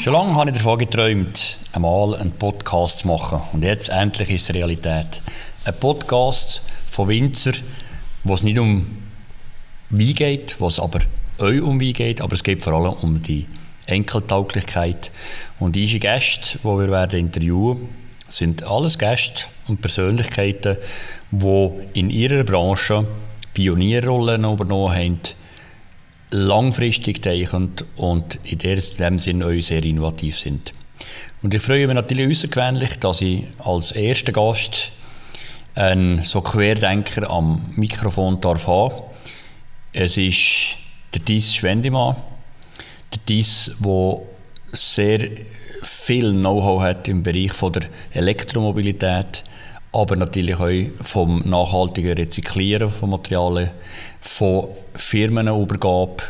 Schon lange habe ich davon geträumt, einmal einen Podcast zu machen. Und jetzt endlich ist es Realität. Ein Podcast von Winzer, wo es nicht um Wein geht, wo es aber euch um Wein geht, aber es geht vor allem um die Enkeltauglichkeit. Und diese Gäste, die wir werden interviewen sind alles Gäste und Persönlichkeiten, die in ihrer Branche Pionierrollen übernommen haben, langfristig denken und in dem Sinne auch sehr innovativ sind. Und ich freue mich natürlich außergewöhnlich, dass ich als erster Gast einen so Querdenker am Mikrofon darf haben. Es ist der Dies Schwendimann. Der Dies, der sehr viel Know-how hat im Bereich von der Elektromobilität, aber natürlich auch vom nachhaltigen Rezyklieren von Materialien, von Firmenübergabe.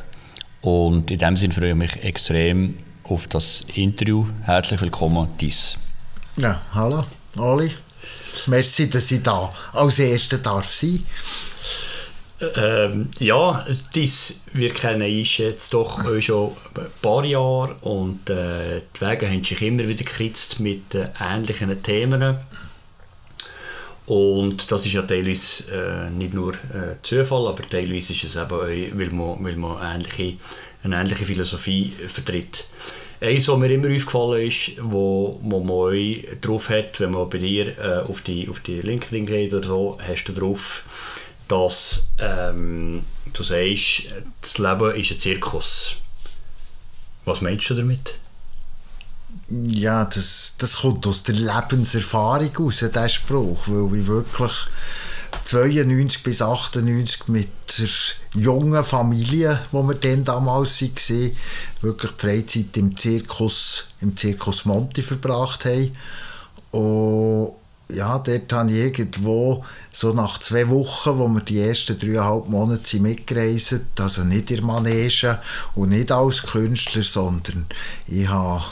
Und in dem Sinne freue ich mich extrem auf das Interview. Herzlich willkommen, Dies. Ja, hallo, Oli. Merci, dass ich da als Erster darf sein ähm, ja, dies, wir kennen uns jetzt doch schon ein paar Jahre und äh, die Wege haben sich immer wieder gekritzt mit äh, ähnlichen Themen. Und das ist ja teilweise äh, nicht nur äh, Zufall, aber teilweise ist es eben auch, weil man, weil man ähnliche, eine ähnliche Philosophie vertritt. Eins, was mir immer aufgefallen ist, wo, man euch drauf hat, wenn man bei dir äh, auf, die, auf die LinkedIn geht oder so, hast du drauf, dass ähm, du sagst, das Leben ist ein Zirkus. Was meinst du damit? Ja, das, das kommt aus der Lebenserfahrung raus, dieser Spruch, weil ich wirklich 92 bis 98 mit der jungen Familie, wo wir dann damals waren, wirklich die Freizeit im Zirkus, im Zirkus Monti verbracht haben. Und ja, dort habe ich irgendwo so nach zwei Wochen, wo wir die ersten dreieinhalb Monate mitgereist also nicht in Manege und nicht als Künstler, sondern ich habe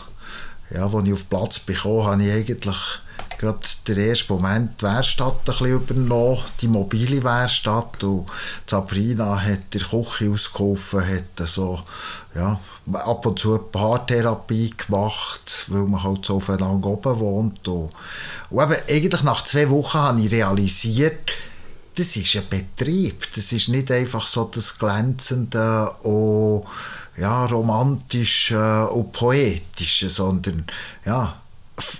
ja, als ich auf Platz bekam, habe ich eigentlich gerade den ersten Moment die Werkstatt ein bisschen übernommen, die mobile Werkstatt. Und Sabrina hat der Küche ausgeholfen, hat so, ja, ab und zu eine Paartherapie gemacht, weil man halt so aufeinander oben wohnt. Und, und eben, eigentlich nach zwei Wochen habe ich realisiert, das ist ein Betrieb. Das ist nicht einfach so das Glänzende und ja, romantisch äh, und poetisch, sondern ja,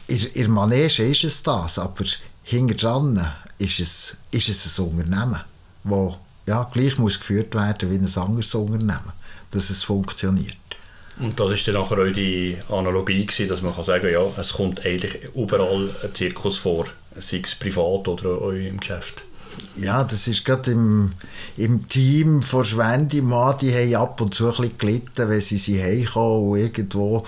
in, in Manege ist es das, aber hinter dran ist es, ist es ein Unternehmen, das ja, gleich muss geführt werden wie ein anderes Unternehmen, dass es funktioniert. Und das ist dann nachher auch die Analogie gewesen, dass man kann sagen ja, es kommt eigentlich überall ein Zirkus vor, sei es privat oder auch im Geschäft ja, das ist gerade im, im Team von Schwendimann, die haben ab und zu ein bisschen gelitten, wenn sie sie heimkommen und irgendwo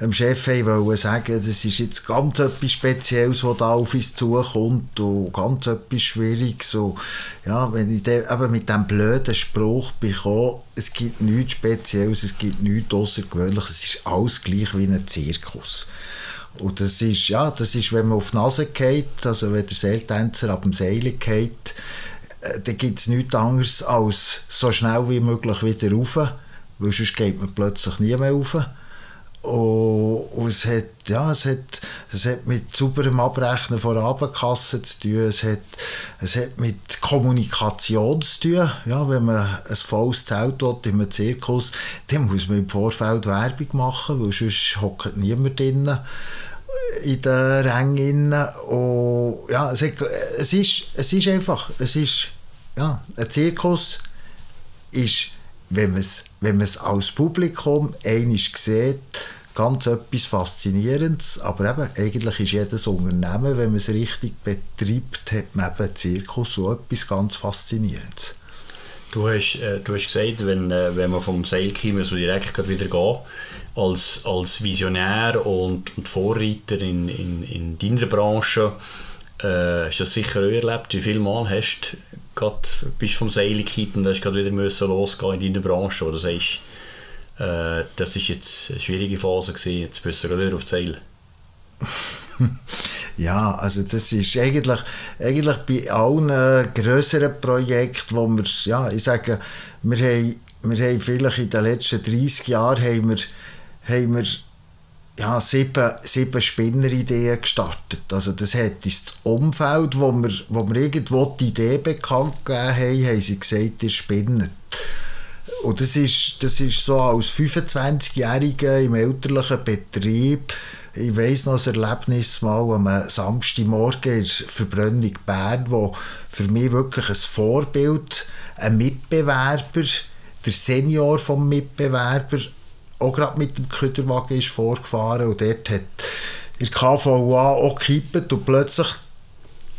dem Chef wollen sagen, das ist jetzt ganz etwas Spezielles, was da auf uns zukommt und ganz etwas Schwieriges. Und ja, wenn ich dann eben mit diesem blöden Spruch bekomme, es gibt nichts Spezielles, es gibt nichts Außergewöhnliches, es ist alles gleich wie ein Zirkus. Und das ist, ja, das ist, wenn man auf die Nase geht, also wenn der Seiltänzer ab dem Seil geht, äh, dann gibt es nichts anderes als so schnell wie möglich wieder rauf, weil sonst geht man plötzlich nie mehr rauf. Und, und es, hat, ja, es, hat, es hat mit sauberem Abrechnen von Abendkassen zu tun, es hat, es hat mit Kommunikation zu tun. Ja, wenn man ein volles Zelt hat in einem Zirkus, dann muss man im Vorfeld Werbung machen, weil sonst hockt niemand drinnen in den Rängen. Und ja, es, hat, es, ist, es ist einfach, es ist, ja, ein Zirkus ist, wenn man es wenn als Publikum einig sieht, ganz etwas Faszinierendes, aber eben, eigentlich ist jedes Unternehmen, wenn man es richtig betreibt, hat man eben Zirkus so etwas ganz Faszinierendes. Du hast, äh, du hast gesagt, wenn, äh, wenn man vom Seil kommt, so direkt wieder gehen als, als Visionär und, und Vorreiter in, in, in deiner Branche äh, hast du das sicher auch erlebt. Wie viele Mal hast du gerade, bist vom Seil gekippt und hast gerade wieder müssen losgehen in deiner Branche, oder sagst, äh, das ist jetzt eine schwierige Phase gewesen, jetzt bist du wieder auf Seil? ja, also das ist eigentlich, eigentlich bei allen größeren Projekten, wo wir, ja, ich sage, wir haben, wir haben vielleicht in den letzten 30 Jahren haben wir haben wir ja, sieben, sieben Spinnerideen gestartet. Also das hat das Umfeld, wo wir, wo wir irgendwo die Idee bekannt gegeben haben, haben sie gesagt, ihr spinnet. Und das ist, das ist so als 25-Jähriger im elterlichen Betrieb, ich weiss noch ein Erlebnis mal am Samstagmorgen in der Verbrennung Bern, wo für mich wirklich ein Vorbild, ein Mitbewerber, der Senior vom Mitbewerber, auch gerade mit dem Küderwagen ist vorgefahren. Und dort hat in der KVA auch gekippt und plötzlich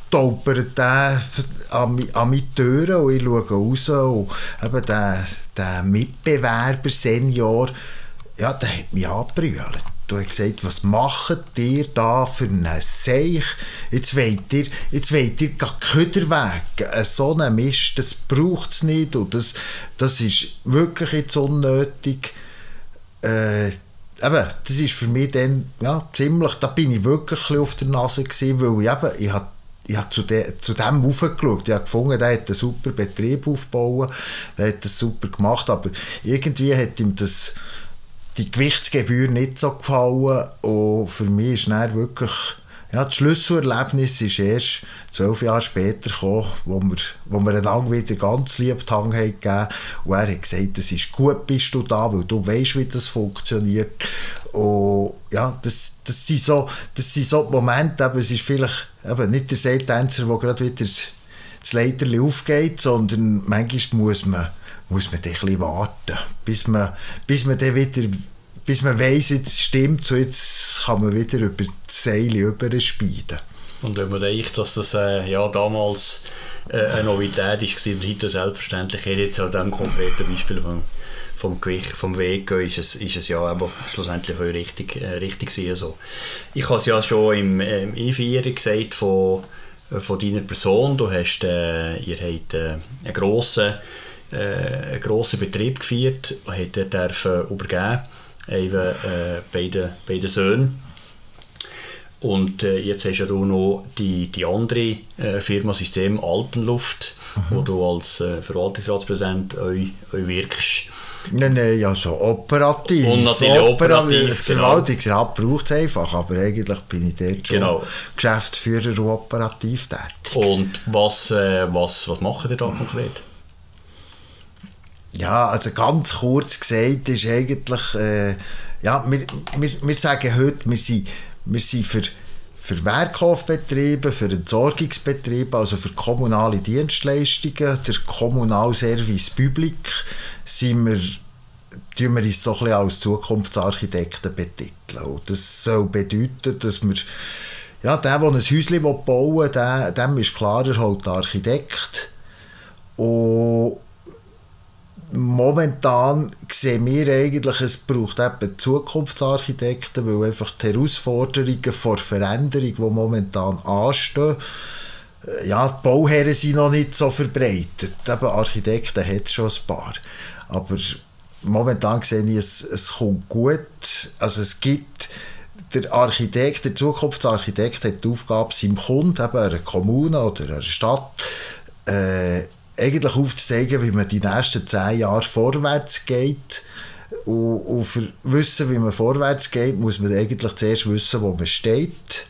stolpert der an, an meine Türen und ich schaue raus. Und eben der, der Mitbewerber, Senior, ja, der hat mich angebrüllt. Du hast gesagt, was macht ihr da für einen Seich? Jetzt wollt ihr, jetzt wollt ihr Köder weg. So einen Mist, das braucht es nicht und das, das ist wirklich jetzt unnötig. Äh, eben, das ist für mich dann, ja, ziemlich, da bin ich wirklich auf der Nase gewesen, weil ich eben, ich habe ich habe zu, de, zu dem aufgeschaut. Ich habe gefunden, der hat einen super Betrieb aufgebaut, der hat das super gemacht, aber irgendwie hat ihm das, die Gewichtsgebühr nicht so gefallen. Und für mich ist wirklich ja, das Schlüsselerlebnis ist erst zwölf Jahre später gekommen, wo wir, wo wir einander wieder ganz lieb die gegeben. Und er hat gesagt, es ist gut, bist du da, weil du weißt, wie das funktioniert und ja, das, das, sind, so, das sind so Momente, aber es ist vielleicht eben nicht der Seiltänzer, der gerade wieder das Leiterli aufgeht, sondern manchmal muss man, muss man ein warten, bis man, bis man dann wieder bis man weiss, jetzt stimmt so jetzt kann man wieder über die Seile überspielen. Und wenn man denkt, dass das äh, ja, damals äh, eine Novität war und heute selbstverständlich, jetzt an diesem konkreten Beispiel vom, vom Gewicht, vom Weg ist es, ist es ja aber schlussendlich auch richtig, äh, richtig gewesen, so. Ich habe es ja schon im, im E4 gesagt von, äh, von deiner Person, du hast, äh, ihr habt äh, einen grossen, äh, einen grossen Betrieb geführt, habt ihr dürfen übergeben eben äh, beide, beide Söhne. Und äh, jetzt hast ja du noch die, die andere äh, Firma System Alpenluft, mhm. wo du als äh, Verwaltungsratspräsident eu, eu wirkst. Nein, nein, ja, so operativ. Und natürlich operativ. Genau. Verwaltungsrat genau. braucht es einfach, aber eigentlich bin ich dort schon genau. Geschäftsführer und operativ tätig. Und was, äh, was, was macht ihr da konkret? Ja, also ganz kurz gesagt ist eigentlich, äh, ja, wir, wir, wir sagen heute, wir sind, wir sind für, für Werkhofbetriebe, für Entsorgungsbetriebe, also für kommunale Dienstleistungen, der Kommunalservice Public, sind wir tun wir uns so ein bisschen als Zukunftsarchitekten betiteln. Und das soll bedeuten, dass wir, ja, der, der ein Häuschen bauen will, der, dem ist klar, er holt Architekt. Und momentan sehen wir eigentlich, es braucht eben Zukunftsarchitekten, weil einfach die Herausforderungen vor Veränderung, die momentan anstehen, äh, ja, die Bauherren sind noch nicht so verbreitet. Eben Architekten hat schon ein paar. Aber momentan sehe ich, es, es kommt gut. Also es gibt der Architekt, der Zukunftsarchitekt hat die Aufgabe, seinem Kunden, eben einer Kommune oder einer Stadt, äh, eigentlich aufzuzeigen, wie man die nächsten zehn Jahre vorwärts geht. Und, und für wissen, wie man vorwärts geht, muss man eigentlich zuerst wissen, wo man steht.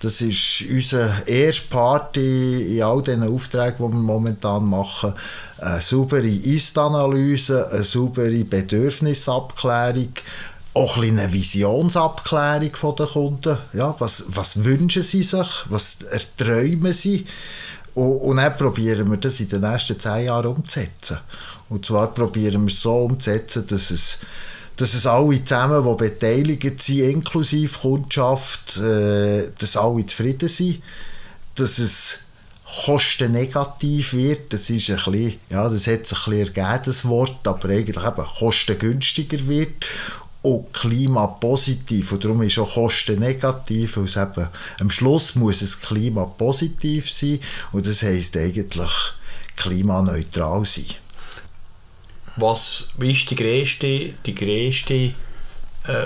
Das ist unser erster Part in all diesen Aufträgen, die wir momentan machen. Eine saubere Ist-Analyse, eine saubere Bedürfnisabklärung, auch ein eine Visionsabklärung der Kunden. Ja, was, was wünschen sie sich? Was erträumen sie? Und, und dann probieren wir das in den nächsten zehn Jahren umzusetzen. Und zwar probieren wir es so umzusetzen, dass es, dass es alle zusammen, die beteiligt sind, inklusive Kundschaft, äh, dass alle zufrieden sind, dass es kostennegativ wird, das ist ein bisschen, ja, das hat sich ein bisschen ergeben, das Wort, aber eigentlich eben kostengünstiger wird und klimapositiv. Und darum ist auch Kosten negativ, weil es eben, am Schluss muss es klimapositiv sein und das heisst eigentlich klimaneutral sein. Was ist die größte, die größte äh,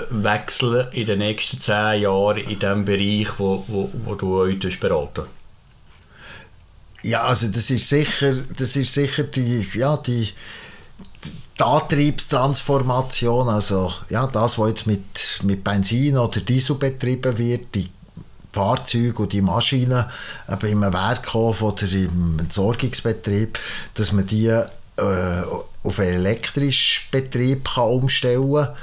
Wechsel in den nächsten zehn Jahren in dem Bereich, wo, wo, wo du heute beraten Ja, also das ist sicher, das ist sicher die, ja, die, die Antriebstransformation, also ja, das, was jetzt mit, mit Benzin oder Diesel betrieben wird, die Fahrzeuge und die Maschinen eben im Werkhof oder im Entsorgungsbetrieb, dass man die äh, auf einen elektrischen Betrieb kann umstellen kann.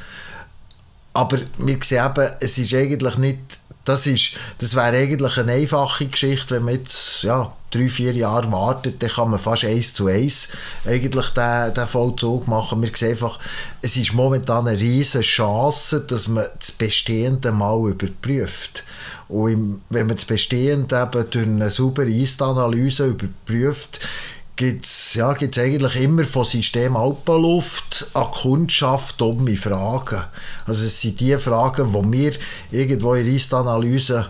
Aber wir sehen eben, es ist eigentlich nicht das, ist, das wäre eigentlich eine einfache Geschichte, wenn man jetzt ja, drei, vier Jahre wartet, dann kann man fast eins zu eins eigentlich den, den Vollzug machen. Wir sehen einfach, es ist momentan eine riesige Chance, dass man das Bestehende mal überprüft. Und wenn man das Bestehende eben durch eine saubere Ist-Analyse überprüft, gibt es ja, gibt's eigentlich immer von System Alpenluft an Kundschaft dumme Fragen. Also es sind die Fragen, die wir irgendwo in der Ist-Analyse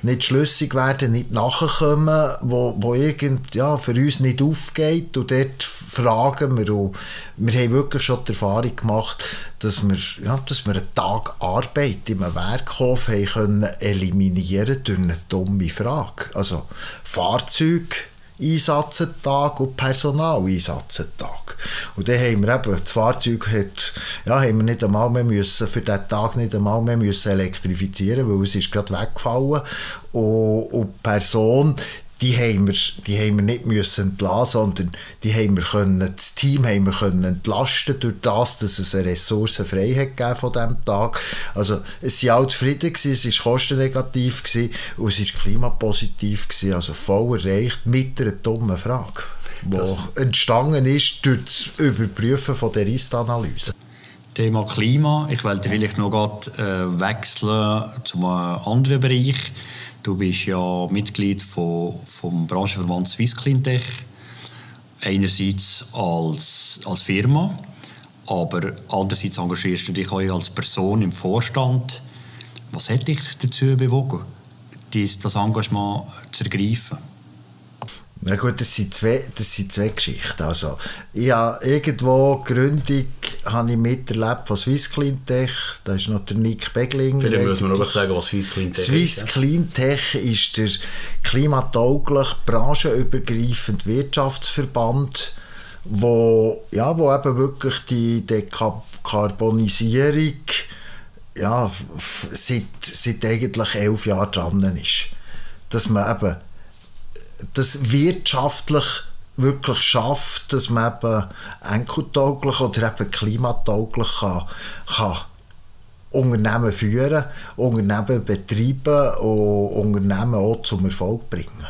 nicht schlüssig werden, nicht nachkommen, wo, wo irgend, ja, für uns nicht aufgeht und dort fragen wir und wir haben wirklich schon die Erfahrung gemacht, dass wir, ja, dass wir einen Tag Arbeit im Werkhof haben können eliminieren durch eine dumme Frage. Also Fahrzeuge Einsatztag und Personaleinsatzetag. Und dann haben wir eben, das Fahrzeug hat, ja, haben wir nicht einmal mehr müssen, für diesen Tag nicht einmal mehr müssen elektrifizieren, weil es ist gerade weggefallen. Und, und die Person, die haben wir, die haben wir nicht müssen entlassen, sondern die haben wir können, das Team haben wir können entlasten durch das, dass es eine Ressource frei hat gegeben von diesem Tag. Also es waren alle zufrieden, gewesen, es war kostennegativ gewesen, und es war klimapositiv, gewesen, also voll erreicht mit einer dummen Frage, die entstanden ist durch das Überprüfen von der Ist-Analyse. Thema Klima, ich wollte vielleicht noch gerade äh, wechseln zu einem anderen Bereich Du bist ja Mitglied von, vom Branchenverband Swiss Cleantech. Einerseits als, als Firma, aber andererseits engagierst du dich auch als Person im Vorstand. Was hat dich dazu bewogen, das Engagement zu ergreifen? Na gut, das sind zwei, das sind zwei Geschichten. Also, ich habe irgendwo die Gründung habe ich miterlebt von Swiss Cleantech. Da ist noch der Nick Begling. Vielleicht müssen wir noch sagen, was Swiss Cleantech Swiss ist. Swiss Cleantech ist der klimatauglich branchenübergreifende Wirtschaftsverband, wo, ja, wo eben wirklich die Dekarbonisierung ja, seit, seit eigentlich elf Jahren dran ist. Dass man eben das wirtschaftlich wirklich schafft, dass man eben enkeltauglich oder eben klimatauglich kann, kann Unternehmen führen, Unternehmen betreiben und Unternehmen auch zum Erfolg bringen.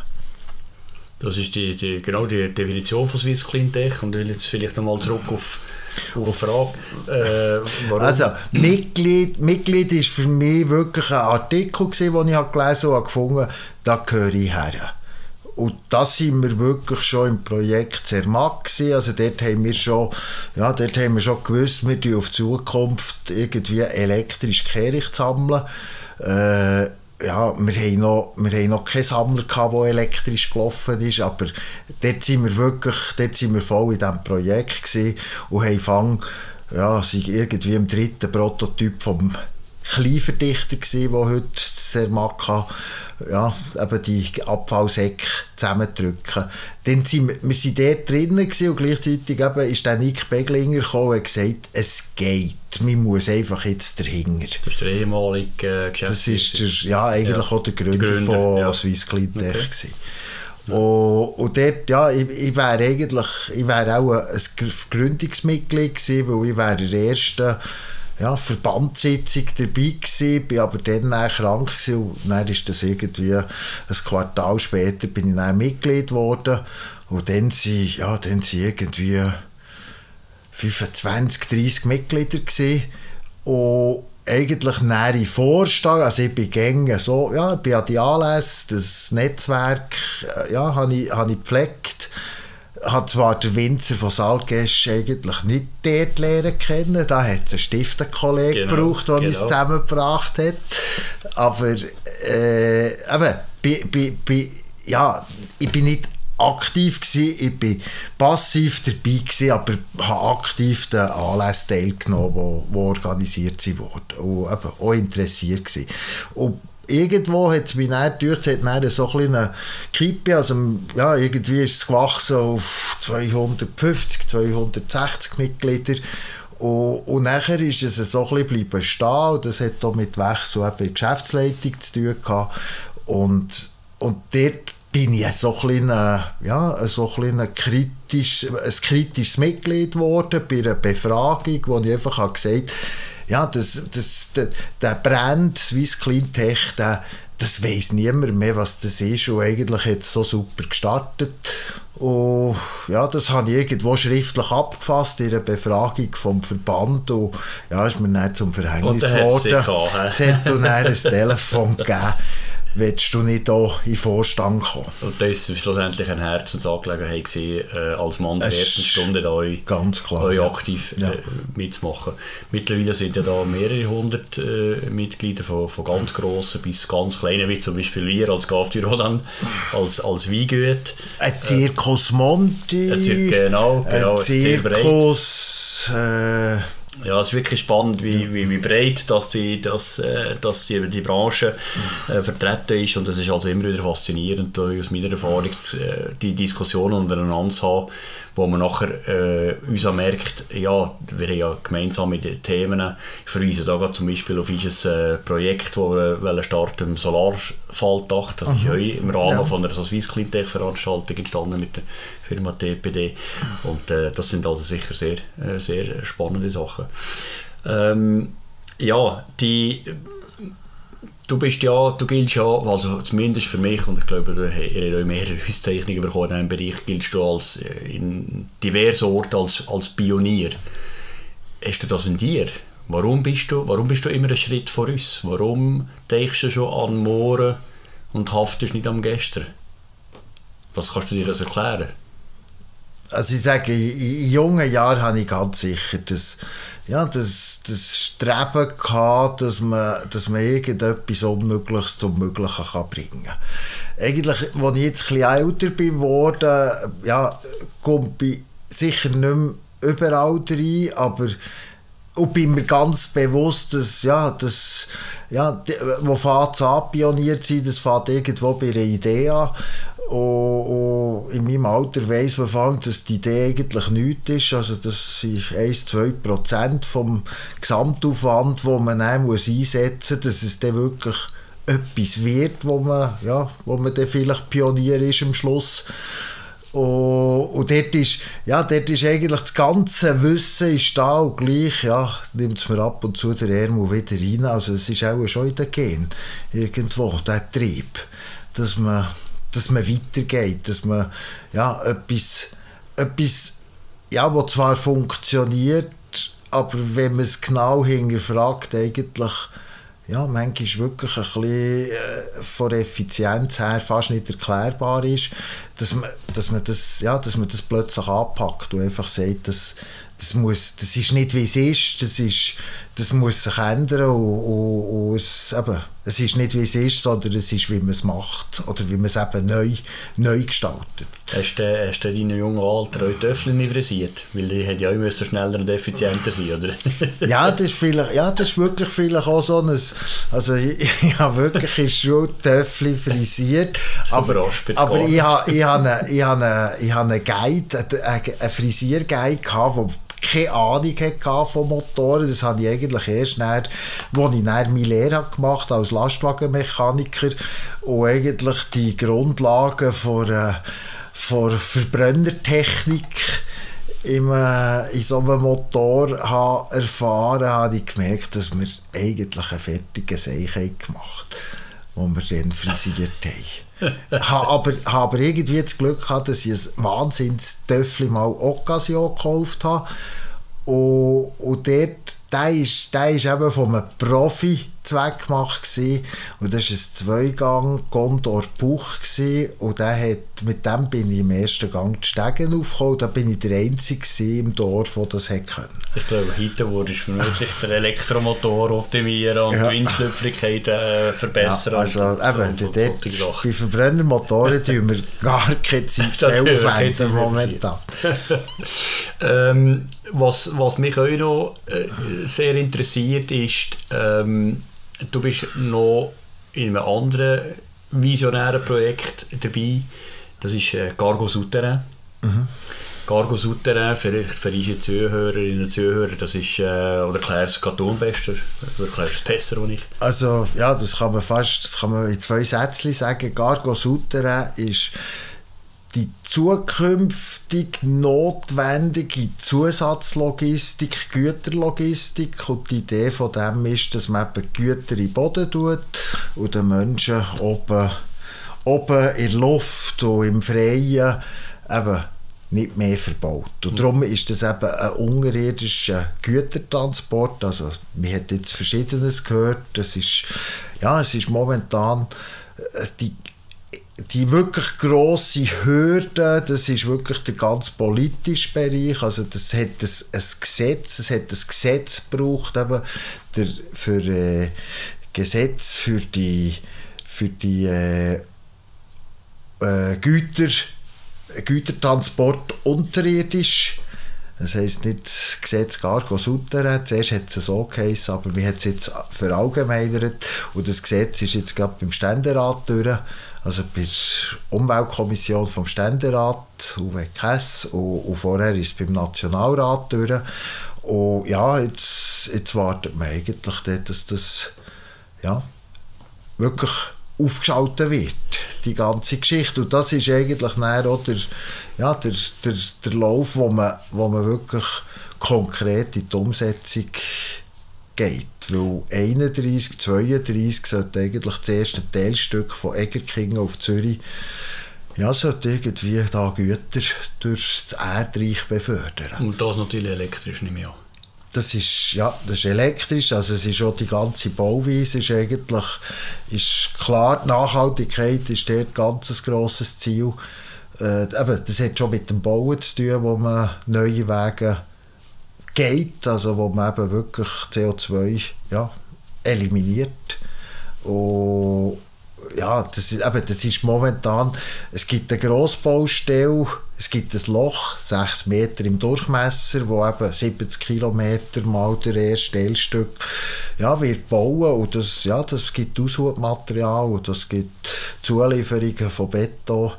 Das ist die, die, genau die Definition von Swiss Cleantech und ich will jetzt vielleicht nochmal zurück auf auf Frage, äh, Also, Mitglied, Mitglied ist für mich wirklich ein Artikel, gewesen, den ich gelesen habe und gefunden habe, da gehöre ich her. Und das sind wir wirklich schon im Projekt Zermatt gewesen. Also dort haben wir schon, ja, dort haben wir schon gewusst, wir tun auf Zukunft irgendwie elektrisch Kehricht sammeln. Äh, ja, wir haben noch, wir haben noch keinen Sammler gehabt, der elektrisch gelaufen ist, aber dort sind wir wirklich, dort sind wir voll in diesem Projekt gewesen und haben fang, ja, sind irgendwie im dritten Prototyp vom Kleinverdichter gewesen, der heute Zermatt kann ja, eben die Abfallsäcke zusammendrücken. Dann sind wir, wir sind dort drinnen und gleichzeitig eben ist der Nick Beglinger gekommen und gesagt, es geht, man muss einfach jetzt dahinter. Das ist der ehemalige äh, Das ist der, ja, eigentlich ja. auch der Gründer, Gründer von ja. Swiss Cleantech okay. Und, und dort, ja, ich, ich wäre eigentlich, ich wäre auch ein Gründungsmitglied gewesen, weil ich wäre der erste ja, Verbandssitzung dabei gewesen, bin aber dann krank gewesen und dann ist das irgendwie ein Quartal später bin ich dann Mitglied geworden und dann sind, ja, dann sind irgendwie 25, 30 Mitglieder gewesen und eigentlich näher Vorstand, also ich bin gängig so, ja, ich bin an die Anlässe, das Netzwerk, äh, ja, habe ich, habe ich gepflegt hat zwar der Winzer von Salgesch eigentlich nicht dort lernen kennen, da hat es einen Stiftenkollegen genau, gebraucht, der genau. uns zusammengebracht hat, aber äh, eben, bei, bei, bei, ja, ich bin nicht aktiv gewesen, ich bin passiv dabei gewesen, aber habe aktiv den Anlässen teilgenommen, die organisiert wurden und eben auch interessiert gewesen. Und irgendwo hat es mich dann es hat so eine Kippe, also ja, irgendwie ist es gewachsen auf 250, 260 Mitglieder. Und, und nachher ist es so ein bisschen bleiben stehen. Und das hat auch mit Wechsel in der Geschäftsleitung zu tun gehabt. Und, und dort bin ich so ein, bisschen, ja, so ein, ein, kritisch, ein kritisches Mitglied geworden bei einer Befragung, wo ich einfach gesagt habe, ja, das, das, der, der Brand Swiss Clean Tech, der, das weiß niemand mehr, was das ist und eigentlich hat es so super gestartet. Und ja, das habe ich irgendwo schriftlich abgefasst in einer Befragung vom Verband und ja, ist mir dann zum Verhängnis geworden. Es hat dann ein Telefon gegeben willst du nicht hier in Vorstand kommen. Und das war schlussendlich eine Herzensangelegenheit gewesen, äh, als Mann der ersten Stunde da euch, ganz klar, euch ja. aktiv äh, ja. mitzumachen. Mittlerweile sind ja da mehrere hundert äh, Mitglieder, von, von ganz grossen bis ganz kleinen, wie zum Beispiel wir als GAF Rodan, als, als Weingut. Ein Zirkus Monti. Zir genau, genau, ein Zirkus... Ja, es ist wirklich spannend, wie, wie, wie breit dass die, dass, äh, dass die, die Branche äh, vertreten ist. Und es ist also immer wieder faszinierend, aus meiner Erfahrung äh, die Diskussionen untereinander zu haben, wo man nachher äh, uns merkt, ja, wir haben ja gemeinsame Themen. Ich verweise da zum Beispiel auf unser äh, Projekt, das wir starten im Solarfalldach. Das mhm. ist ja im Rahmen ja. von einer so Swiss Cleantech-Veranstaltung entstanden mit der Firma TPD. Und äh, das sind also sicher sehr, äh, sehr spannende Sachen. Ähm, ja, die Du bist ja, du giltst ja, also zumindest für mich, und ich glaube, ihr habt auch mehrere Auszeichnungen bekommen in diesem Bereich, giltst du als, äh, in diversen Orten als, als Pionier. Hast du das in dir? Warum bist, du, warum bist du immer einen Schritt vor uns? Warum denkst du schon an morgen und haftest nicht am Gestern? Was kannst du dir das erklären? Also ich sage, in, jungen Jahren habe ich ganz sicher das, ja, das, das Streben gehabt, dass man, dass man irgendetwas Unmögliches zum Möglichen kann bringen kann. Eigentlich, als ich jetzt ein bisschen älter bin geworden, ja, komme ich sicher nicht mehr überall rein, aber und bin mir ganz bewusst, dass, ja, das, ja, wo fährt pioniert sein, das fährt irgendwo bei einer Idee an. Und, und in meinem Alter weiss man vor dass die Idee eigentlich nichts ist. Also das sind 1-2% vom Gesamtaufwand, den man dann muss einsetzen muss, dass es dann wirklich etwas wird, wo man, ja, wo man dann vielleicht Pionier ist am Schluss. Und, und dort, ist, ja, dort ist eigentlich das ganze Wissen ist da und gleich ja, nimmt es mir ab und zu der Ärmel wieder rein. Also es ist auch schon in den Gen irgendwo, der Trieb, dass man dass man weitergeht, dass man ja, etwas, etwas ja, was zwar funktioniert, aber wenn man es genau hinterfragt, eigentlich ja, manchmal wirklich ein bisschen äh, von Effizienz her fast nicht erklärbar ist, dass man, dass man, das, ja, dass man das plötzlich anpackt und einfach sagt, dass, das, muss, das ist nicht wie es ist, das, ist, das muss sich ändern und, und, und es, eben, es ist nicht wie es ist, sondern es ist wie man es macht oder wie man es eben neu, neu gestaltet. Hast du, hast du deinen jungen Alter auch Töffel nicht frisiert? Weil die hätten ja müssen schneller und effizienter sein, oder? ja, das ist, vielleicht, ja, das ist wirklich vielleicht auch so ein, also ich, ich habe wirklich in Schule Töffel frisiert, aber, aber ich habe, ich habe eine, ich habe einen Guide, einen, einen Frisierguide gehabt, der keine Ahnung hatte von Motoren. Das habe ich eigentlich erst nach, als ich meine Lehre gemacht habe als Lastwagenmechaniker und eigentlich die Grundlagen von, äh, von Verbrennertechnik äh, in so einem Motor habe erfahren habe, ich gemerkt, dass wir eigentlich einen fertigen Seich gemacht haben, den wir dann frisiert haben. Habe aber, habe aber irgendwie das Glück gehabt, dass ich ein wahnsinns Töffel mal Occasion gekauft habe. Und, und dort, der ist, der ist eben von einem Profi Zweck gemacht gewesen. und das war ein Zweigang Gondor Buch gewesen. und der hat, mit dem bin ich im ersten Gang die Stegen aufgekommen, da bin ich der Einzige im Dorf, der das hätte können. Ich glaube, heute du vermutlich den Elektromotor optimieren und ja. die Windschlüpflichkeit äh, verbessern. Ja, also und, eben, und, und, dort, und bei Verbrennermotoren tun wir gar keine Zeit mehr aufwenden momentan. ähm, was, was mich auch noch äh, sehr interessiert ist, ähm, du bist noch in einem anderen visionären Projekt dabei. Das ist äh, Cargo Souterrain. Mhm. Cargo Souterrain, vielleicht für unsere Zuhörerinnen und Zuhörer, das ist, äh, oder erklärst du es besser, oder erklärst es besser als ich? Also, ja, das kann man fast, das kann man in zwei Sätzen sagen. Cargo Souterrain ist die zukünftig notwendige Zusatzlogistik, Güterlogistik und die Idee von dem ist, dass man eben Güter in den Boden tut und den Menschen oben, oben in der Luft und im Freien eben nicht mehr verbaut. Und mhm. darum ist das eben ein unterirdischer Gütertransport. Also, man hat jetzt Verschiedenes gehört. Das ist, ja, es ist momentan äh, die die wirklich grosse Hürde, das ist wirklich der ganz politische Bereich. Also das hat ein, ein Gesetz, es hat ein Gesetz gebraucht eben der, für äh, Gesetz für die für die äh, äh, Güter Gütertransport unterirdisch. Das heisst nicht Gesetz Gargo Souterrain. Zuerst hat es so geheißen, aber wir haben es jetzt verallgemeinert. Und das Gesetz ist jetzt gerade beim Ständerat durch. Also bei der Umweltkommission vom Ständerat, Uwe Kess, und, und vorher ist es beim Nationalrat durch. Und ja, jetzt, jetzt wartet man eigentlich dort, dass das ja, wirklich aufgeschaltet wird, die ganze Geschichte. Und das ist eigentlich auch der, ja, der, der, der Lauf, wo man, wo man wirklich konkret in die Umsetzung geht. Weil 31, 32 sollte eigentlich das erste Teilstück von Egerkingen auf Zürich ja, sollte irgendwie da Güter durch das Erdreich befördern. Und das natürlich elektrisch nicht mehr das ist, ja, das ist elektrisch, also es ist auch die ganze Bauweise ist eigentlich, ist klar, die Nachhaltigkeit ist dort ganz ein grosses Ziel. Äh, eben, das hat schon mit dem Bauen zu tun, wo man neue Wege geht, also wo man eben wirklich CO2 ja, eliminiert. Und ja, das ist, eben, das ist momentan, es gibt eine Grossbaustelle, es gibt ein Loch, 6 Meter im Durchmesser, wo eben 70 Kilometer mal der erste Teilstück ja, wird bauen und das, ja, das gibt Aushubmaterial und das gibt Zulieferungen von Beton.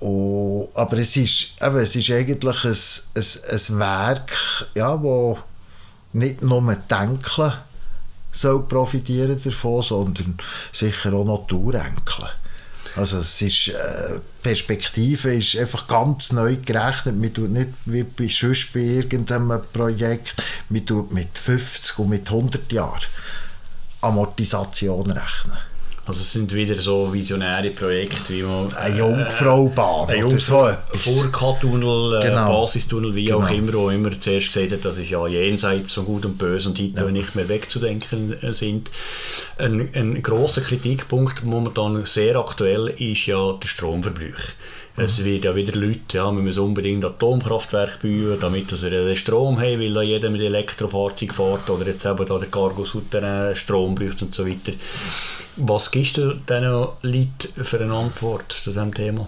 Und, aber es ist, eben, es ist eigentlich ein, ein, ein Werk, ja, wo nicht nur denken soll profitieren davon, sondern sicher auch Urenkel. Also es ist, äh, Perspektive ist einfach ganz neu gerechnet. Man tut nicht wie bei, sonst bei irgendeinem Projekt, man tut mit 50 und mit 100 Jahren Amortisation rechnen. Also es sind wieder so visionäre Projekte, wie man... Eine Jungfraubahn äh, oder so etwas. Vorka-Tunnel, äh, genau. Basistunnel, wie genau. auch immer, wo immer zuerst gesagt hat, dass es ja jenseits von Gut und Böse und heute ja. nicht mehr wegzudenken äh, sind. Ein, ein grosser Kritikpunkt momentan sehr aktuell ist ja der Stromverbrauch. Es wird ja wieder Leute, ja, wir müssen unbedingt Atomkraftwerke bauen, damit wir den Strom haben, weil da jeder mit Elektrofahrzeug fährt oder jetzt eben da der Cargo Souterrain Strom braucht und so weiter. Was gibst du diesen Leuten für eine Antwort zu diesem Thema?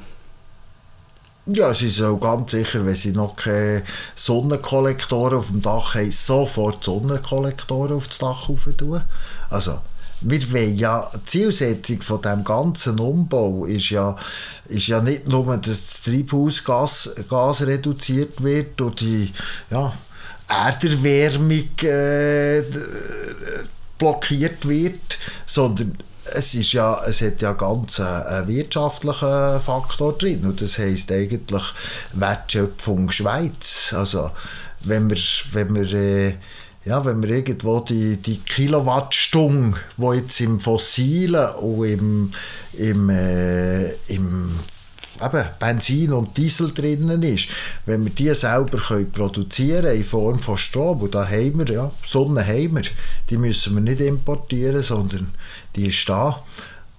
Ja, sie soll ganz sicher, wenn sie noch keine Sonnenkollektoren auf dem Dach haben, sofort Sonnenkollektoren auf das Dach tun. Also, wir wollen ja, die Zielsetzung von dem ganzen Umbau ist ja, ist ja nicht nur, dass das Treibhausgas Gas reduziert wird und die ja, Erderwärmung äh, blockiert wird, sondern es, ist ja, es hat ja ganz einen wirtschaftlichen Faktor drin und das heisst eigentlich Wertschöpfung Schweiz. Also wenn wir, wenn wir äh, ja, wenn wir irgendwo die, die Kilowattstunde, die jetzt im Fossilen und im, im, äh, im eben Benzin und Diesel drinnen ist, wenn wir die selber können produzieren in Form von Strom, und da haben wir, ja, Sonne haben wir, die müssen wir nicht importieren, sondern die ist da.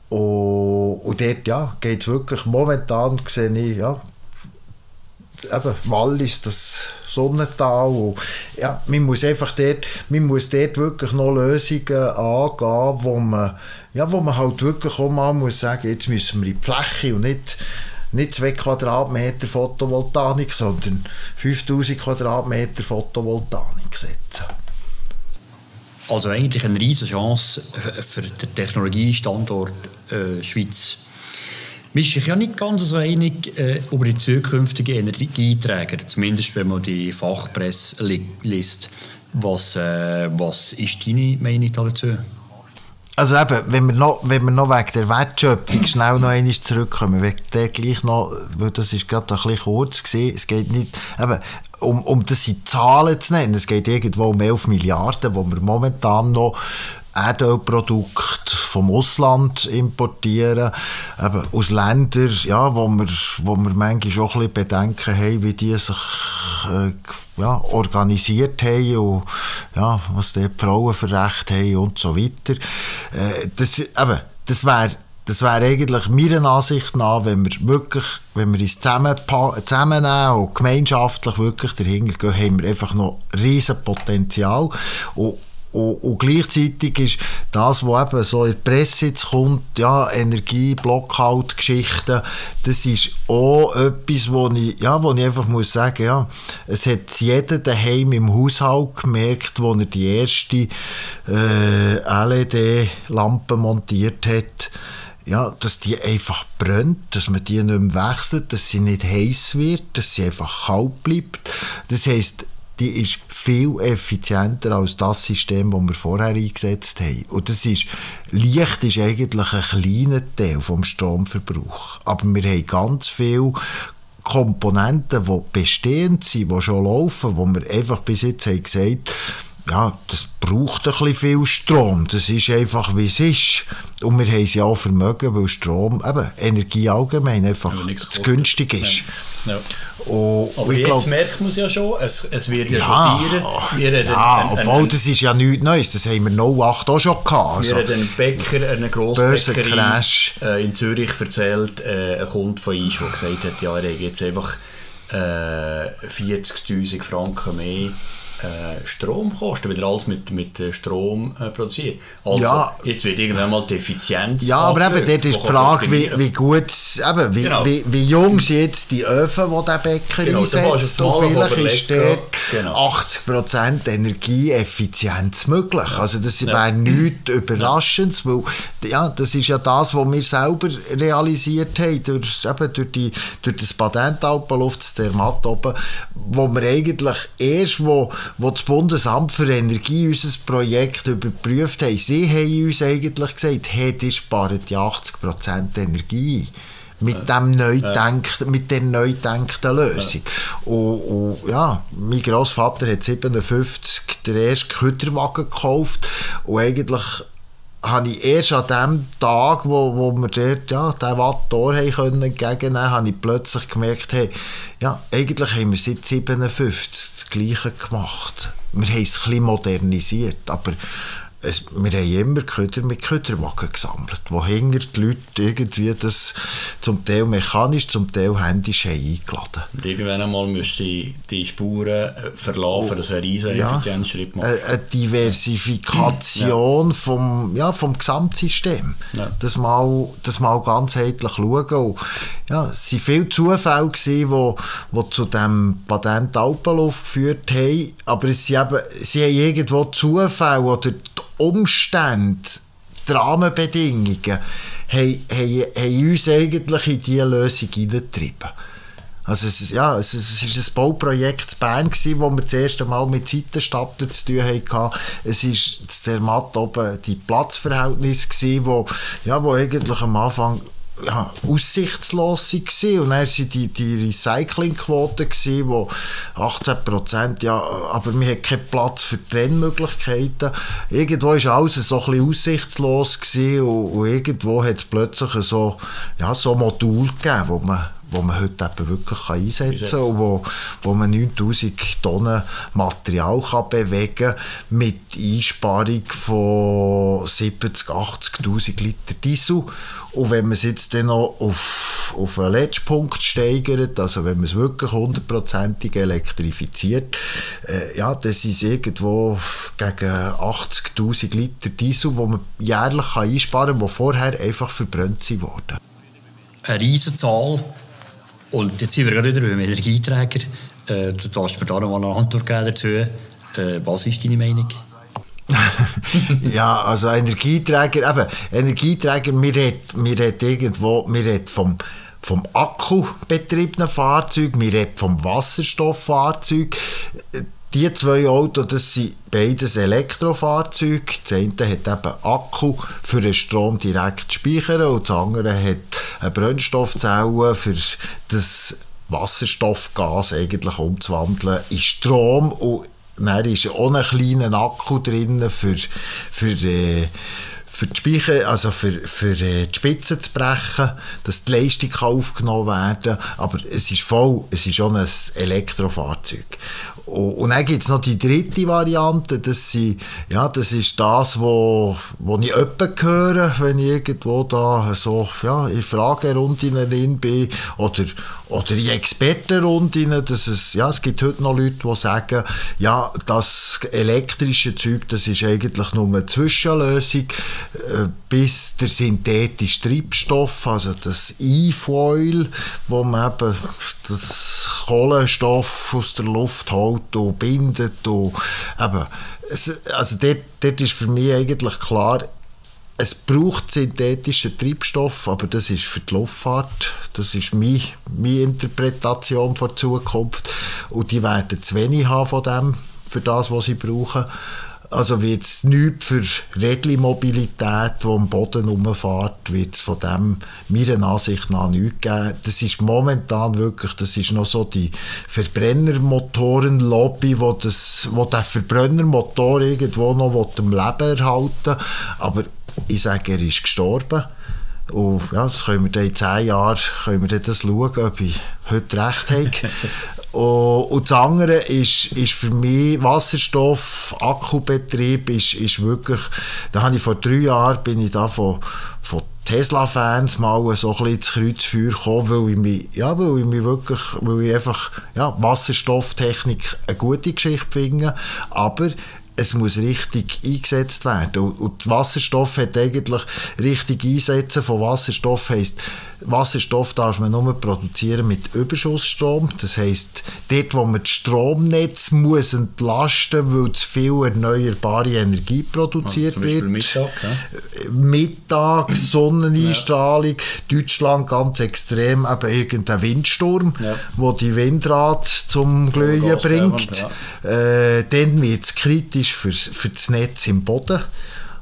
Und, und dort ja, geht es wirklich, momentan sehe ich, ja, eben Wallis, das Sonnental. Und, ja, man muss einfach dort, man muss dort wirklich noch Lösungen angehen, wo man, ja, wo man halt wirklich auch mal muss sagen, jetzt müssen wir in die Fläche und nicht nicht 2 Quadratmeter Photovoltaik, sondern 5000 Quadratmeter Photovoltaik setzen. Also eigentlich eine riesige Chance für den Technologiestandort äh, Schweiz. Man ist sich ja nicht ganz so einig äh, über die zukünftigen Energieträger, zumindest wenn man die Fachpresse li liest. Was, äh, was ist deine Meinung dazu? Also eben, wenn wir noch, wenn wir noch wegen der Wertschöpfung schnell noch einmal zurückkommen, wegen der gleich noch, weil das ist gerade ein bisschen kurz gewesen, es geht nicht, eben, um, um das in Zahlen zu nennen, es geht irgendwo um 11 Milliarden, wo wir momentan noch Erdölprodukte vom Ausland importieren, eben aus Ländern, ja, wo wir, wo wir manchmal auch ein bisschen Bedenken haben, wie die sich äh, ja, organisiert haben und ja, was die Frauen für Rechte haben und so weiter. Äh, das, das wäre das wäre eigentlich meiner Ansicht nach, wenn wir wirklich, wenn wir uns zusammen, zusammennehmen und gemeinschaftlich wirklich dahinter gehen, haben wir einfach noch riesen Potenzial. Und und, und, gleichzeitig ist das, was eben so in der Presse jetzt kommt, ja, Energie, Blockout-Geschichten, das ist auch etwas, wo ich, ja, wo ich einfach muss sagen, ja, es hat jeder daheim im Haushalt gemerkt, wo er die erste äh, LED-Lampe montiert hat, ja, dass die einfach brennt, dass man die nicht mehr wechselt, dass sie nicht heiß wird, dass sie einfach kalt bleibt. Das heisst, die ist viel effizienter als das System, das wir vorher eingesetzt haben. Und das ist, Licht ist eigentlich ein kleiner Teil vom Stromverbrauch. Aber wir haben ganz viele Komponenten, die bestehend sind, die schon laufen, wo wir einfach bis jetzt haben gesagt ja, das braucht ein bisschen viel Strom. Das ist einfach, wie es ist. Und wir haben es ja auch Vermögen, weil Strom, eben, Energie allgemein einfach zu günstig ist. Ja. Und, aber jetzt glaub, merkt man es ja schon, es, es wird ja, ja rotieren. ja, einen, obwohl einen, das ist ja nichts Neues, das haben wir 08 auch schon gehabt. Also, wir haben einen Bäcker, einen Grossbäckerin äh, in Zürich erzählt, äh, ein Kunde von uns, der gesagt hat, ja, er hat jetzt einfach äh, 40'000 Franken mehr äh, Stromkosten, wieder alles mit, mit äh, Strom äh, produziert. Also, ja. jetzt wird irgendwann mal die Effizienz Ja, aber eben, dort ist die Frage, wie, wie gut, eben, wie, genau. wie, wie jung sind jetzt die Öfen, die der Bäcker genau, einsetzt, und vielleicht ist dort genau. 80% Energieeffizienz möglich. Also das ja. wäre nichts Überraschendes, weil ja, das ist ja das, was wir selber realisiert haben, durch, eben, durch, die, durch das Patent Alpenluft, das Zermatt oben, wo wir eigentlich erst, wo, wo das Bundesamt für Energie unser Projekt überprüft hat, sie haben uns eigentlich gesagt, hey, die sparen die 80% Energie mit dem neu denkt, mit der neu gedachten Lösung. Ja. Und, und, ja, mein Großvater hat 57 den ersten Kütterwagen gekauft und eigentlich habe ich erst an dem Tag, wo, wo wir dort ja, den Watt können entgegennehmen habe ich plötzlich gemerkt, hey, ja, eigentlich haben wir seit 57 das Gleiche gemacht. Wir haben es ein bisschen modernisiert, aber es, wir haben immer Köder mit Köderwagen gesammelt, wo hinter die Leute irgendwie das zum Teil mechanisch, zum Teil händisch haben eingeladen Und irgendwann einmal müsste die Spuren äh, verlaufen, dass ein riesen ja, Effizienzschritt macht. Eine Diversifikation ja. Vom, ja, vom Gesamtsystem. Ja. Das, mal, das mal ganzheitlich schauen. Und, ja, es waren viele Zufälle, die wo, wo zu dem Patent Alpenluft geführt haben, aber es sind eben, sie haben irgendwo Zufälle oder Umstände, die Rahmenbedingungen, haben, uns eigentlich in diese Lösung hineingetrieben. Also es, ja, es, es ein Bauprojekt in Bern, gewesen, wo wir das erste Mal mit Seitenstapler zu tun hatten. Es war der Matt oben die Platzverhältnisse, gewesen, wo, ja, wo eigentlich am Anfang ja, aussichtslos waren. Und dann waren die, die Recyclingquote, die 18 Prozent, ja, aber wir hatten keinen Platz für Trennmöglichkeiten. Irgendwo war alles so ein aussichtslos und, und irgendwo hat es plötzlich so, ja, so Modul gegeben, wo man wo man heute eben wirklich einsetzen kann und wo, wo man 9000 Tonnen Material kann bewegen kann mit Einsparung von 70.000, 80'000 Liter Diesel. Und wenn man es jetzt dann noch auf, auf einen letzten Punkt steigert, also wenn man es wirklich hundertprozentig elektrifiziert, äh, ja, das ist irgendwo gegen 80'000 Liter Diesel, die man jährlich kann einsparen kann, die vorher einfach verbrannt wurden. Eine riesige Zahl und jetzt sind wir gerade wieder beim Energieträger. Äh, du darfst mir da noch mal eine Antwort geben dazu. Äh, was ist deine Meinung? ja, also Energieträger, eben, Energieträger, wir reden, wir irgendwo, wir reden vom vom akkubetriebenen Fahrzeug, wir reden vom Wasserstofffahrzeug. Die zwei Autos, das sind beides Elektrofahrzeuge. Das eine hat eben Akku für den Strom direkt zu speichern und das andere hat eine Brennstoffzelle für das Wasserstoffgas eigentlich umzuwandeln in Strom und dann ist auch ein kleiner Akku drin für, für äh, für die Speicher, also für, für äh, die Spitze zu brechen, dass die Leistung aufgenommen werden kann. Aber es ist voll, es ist schon ein Elektrofahrzeug. Und, dann gibt es noch die dritte Variante, das, sind, ja, das ist das, wo, wo ich öppe höre, wenn ich irgendwo da so ja, in Fragerunden bin oder, oder in Expertenrunden, dass es, ja, es gibt heute noch Leute, die sagen, ja, das elektrische Zeug, das ist eigentlich nur eine Zwischenlösung, äh, bis der synthetische Treibstoff, also das E-Foil, wo man eben das Kohlenstoff aus der Luft holt und bindet und eben, also dort, dort ist für mich eigentlich klar, es braucht synthetischen Treibstoff, aber das ist für die Luftfahrt, das ist meine, meine Interpretation der Zukunft und die werden zu wenig haben von dem, für das, was sie brauchen. Also wird es nichts für Rädli-Mobilität, die am Boden rumfährt, wird es von dem meiner Ansicht nach nichts geben. Das ist momentan wirklich, das ist noch so die Verbrennermotoren-Lobby, wo, das, wo der Verbrennermotor irgendwo noch am Leben erhalten Aber ich sage, er ist gestorben. Und ja, das können wir dann in zehn Jahren können wir das schauen, ob ich heute recht habe. und, und das andere ist, ist für mich Wasserstoff, Akkubetrieb ist, ist wirklich, da habe ich vor drei Jahren bin ich da von, von Tesla-Fans mal so ein bisschen ins Kreuzfeuer gekommen, weil ich mich, ja, weil ich mich wirklich, weil ich einfach, ja, Wasserstofftechnik eine gute Geschichte finde, aber es muss richtig eingesetzt werden. Und, Wasserstoff hat eigentlich richtig einsetzen von Wasserstoff heisst, Wasserstoff darf man nur produzieren mit Überschussstrom. Das heisst, dort, wo man das Stromnetz muss entlasten, weil zu viel erneuerbare Energie produziert ja, wird. Mittag, ja. Mittag, Sonneneinstrahlung, ja. Deutschland ganz extrem, eben irgendein Windsturm, ja. wo die Windrad zum Glühen bringt. Äh, dann wird es kritisch für, für das Netz im Boden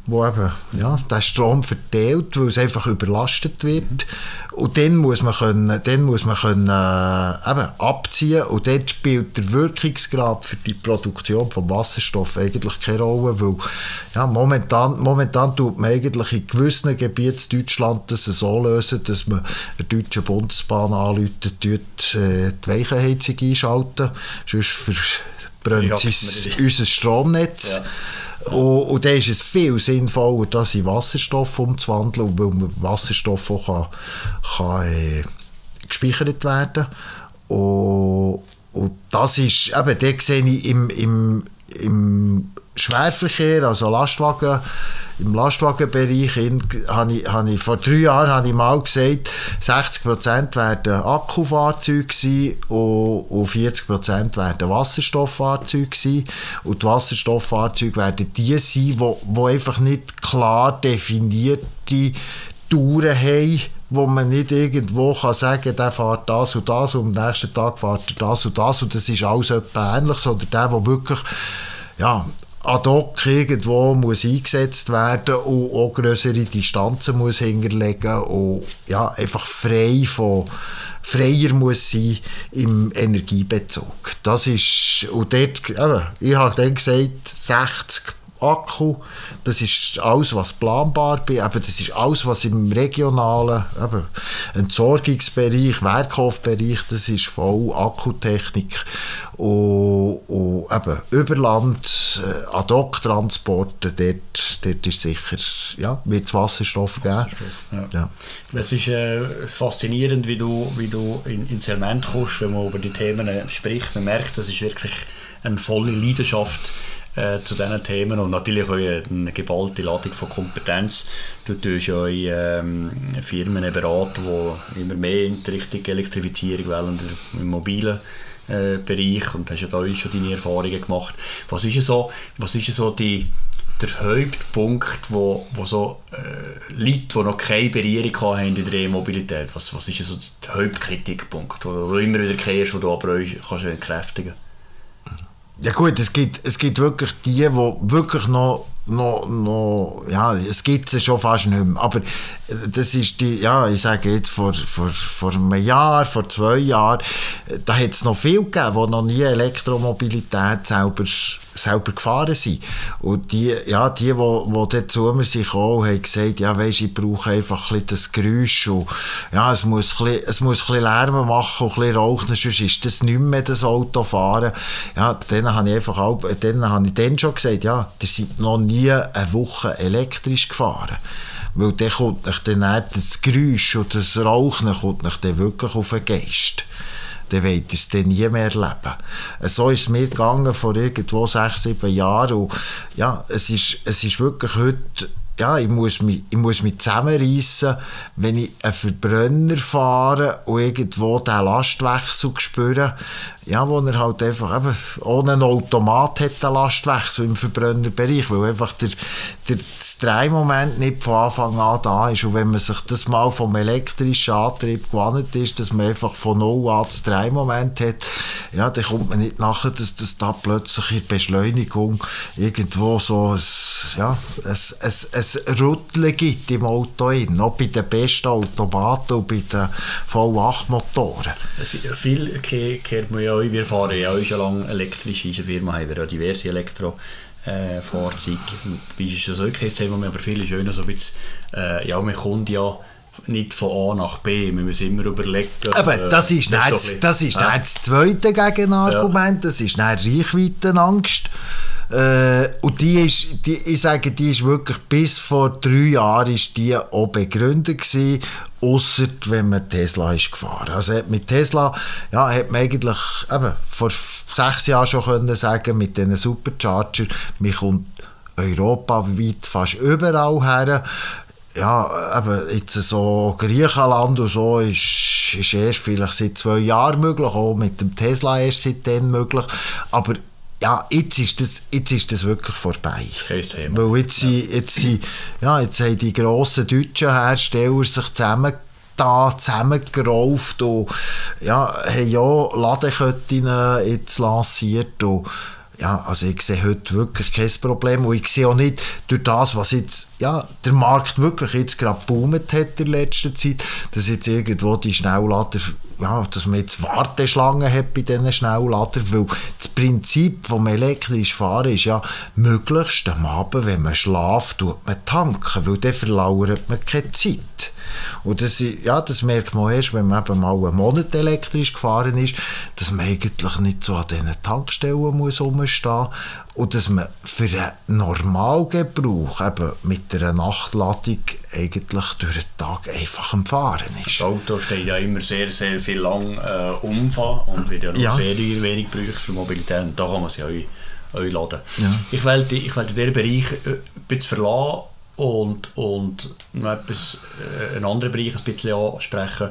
wo eben ja, der Strom verteilt, weil es einfach überlastet wird. Und dann muss man können, dann muss man können, äh, eben abziehen und dort spielt der Wirkungsgrad für die Produktion von Wasserstoff eigentlich keine Rolle, weil ja, momentan, momentan tut man eigentlich in gewissen Gebieten Deutschland das so lösen, dass man der deutschen Bundesbahn dort äh, die Weichenheizung einschalten, sonst verbrennt sie unser Stromnetz. Ja. Und, und dann ist es viel sinnvoller, das in Wasserstoff umzuwandeln, weil Wasserstoff auch kann, kann äh, gespeichert werden. Und, und das ist, eben, da sehe ich im, im, im Schwerverkehr, also Lastwagen, im Lastwagenbereich habe ich, habe ich, vor drei Jahren habe ich mal gesagt, 60% werden Akkufahrzeuge sein und, und 40% werden Wasserstofffahrzeuge sein. Und die Wasserstofffahrzeuge werden die sein, die, einfach nicht klar definierte Touren haben, wo man nicht irgendwo kann sagen, der fährt das und das und am nächsten Tag fährt er das und das und das ist alles etwas ähnliches. Oder der, der wirklich ja, ad hoc irgendwo muss eingesetzt werden und auch größere Distanzen muss hinterlegen und ja, einfach frei von freier muss sein im Energiebezug. Das ist, und dort, eben, ich habe dann gesagt, 60 Akku, das ist alles, was planbar ist, aber das ist alles, was im regionalen eben, Entsorgungsbereich, Werkhofbereich, das ist voll Akkutechnik und, und eben Überland, äh, Ad-Hoc-Transporte, dort, dort ist sicher, ja, wird es Wasserstoff geben. Wasserstoff, ja. ja. Es ist äh, faszinierend, wie du, wie du in, ins Element kommst, wenn man über die Themen spricht. Man merkt, das ist wirklich eine volle Leidenschaft äh, zu diesen Themen und natürlich auch eine geballte Ladung von Kompetenz. Du tust ja ähm, Firmen beraten, die immer mehr in Richtung Elektrifizierung wollen, im mobilen äh, Bereich und hast ja da schon deine Erfahrungen gemacht. Was ist so, was ist so die der Hauptpunkt, wo, wo so äh, Leute, die noch keine Berührung haben in der E-Mobilität, was, was ist so der Hauptkritikpunkt, wo du immer wieder kehrst, wo du aber euch kannst entkräftigen Ja gut, es gibt, es gibt wirklich die, die wirklich noch noch, noch, ja, es gibt es schon fast nicht mehr. Aber das ist die, ja, ich sage jetzt vor, vor, vor einem Jahr, vor zwei Jahren, da hat es noch viel gegeben, die noch nie Elektromobilität selber selber gefahren sind. Und die, ja, die, die, die dann zu mir sind gekommen, haben gesagt, ja, weisst, ich brauche einfach ein das Geräusch und ja, es muss ein bisschen, es muss ein bisschen Lärm machen und ein bisschen rauchen, sonst ist das nicht mehr das Auto fahren. Ja, dann habe ich einfach auch, dann habe ich dann schon gesagt, ja, ihr seid noch nie eine Woche elektrisch gefahren. Weil dann kommt euch dann das Geräusch und das Rauchen kommt euch dann wirklich auf den Geist dann ihr es dann nie mehr erleben. So ist es mir gegangen vor irgendwo sechs, sieben Jahren und ja, es ist, es ist wirklich heute ja, ich muss mich, ich muss mich zusammenreissen, wenn ich einen Verbrenner fahre und irgendwo den Lastwechsel spüre, ja, wo er halt einfach eben ohne einen Automat hat, den Lastwechsel im Verbrennerbereich, weil einfach der, der, das Drehmoment nicht von Anfang an da ist. Und wenn man sich das mal vom elektrischen Antrieb gewandt ist, dass man einfach von null an das Drehmoment hat, ja, dann kommt man nicht nachher, dass das da plötzlich in Beschleunigung irgendwo so ein, ja, ein, ein, ein Rütteln gibt im Auto hin, noch bei den besten Automaten und bei den V8-Motoren. Viel kehrt man ja ja, wir fahren ja auch schon lange elektrisch. In unserer Firma haben wir ja diverse Elektrofahrzeuge. Äh, Wie ist das auch kein Thema mehr, aber viel ist auch noch so ein bisschen, äh, ja, man kommt ja nicht von A nach B. Wir müssen immer überlegen. Aber äh, das ist, nicht, so das, ist ja. das zweite Gegenargument, das ist nicht Reichweitenangst. Äh, und die ist, die, ich sage, die ist wirklich bis vor drei Jahren ist die auch begründet gewesen, ausser wenn man Tesla ist gefahren. Also mit Tesla ja, hat man eigentlich eben, vor sechs Jahren schon können sagen, mit diesen Supercharger, man kommt europaweit fast überall her ja, eben, jetzt so Griechenland und so ist, ist erst vielleicht seit zwei Jahren möglich, auch mit dem Tesla erst seitdem möglich, aber ja, jetzt ist das, jetzt ist das wirklich vorbei. Kein Thema. Weil jetzt, ja. Sind, jetzt, sind, ja, jetzt haben die grossen deutschen Hersteller sich zusammen da zusammengerauft und ja, haben ja Ladeketten jetzt lanciert und ja, also ich sehe heute wirklich kein Problem und ich sehe auch nicht durch das, was jetzt ja, der Markt wirklich jetzt gerade boomt hat in letzter Zeit, dass jetzt irgendwo die Schnelllader, ja, dass man jetzt Warteschlangen hat bei diesen Schnellladern, weil das Prinzip vom elektrischen Fahren ist ja, möglichst am Abend, wenn man schlaft, tut man tanken, weil dann verlauert man keine Zeit. Und das, ja, das merkt man erst, wenn man eben mal einen Monat elektrisch gefahren ist, dass man eigentlich nicht so an diesen Tankstellen muss rumstehen und dass man für einen Normalgebrauch eben mit einer Nachtladung eigentlich durch den Tag einfach am Fahren ist. Das Auto steht ja immer sehr, sehr viel lang äh, umfahren und wird ja noch ja. sehr wenig gebraucht für Mobilität und da kann man sie auch, auch laden. Ja. Ich wollte ich will diesen Bereich äh, ein bisschen verlassen und, und noch etwas, äh, einen anderen Bereich ein bisschen ansprechen.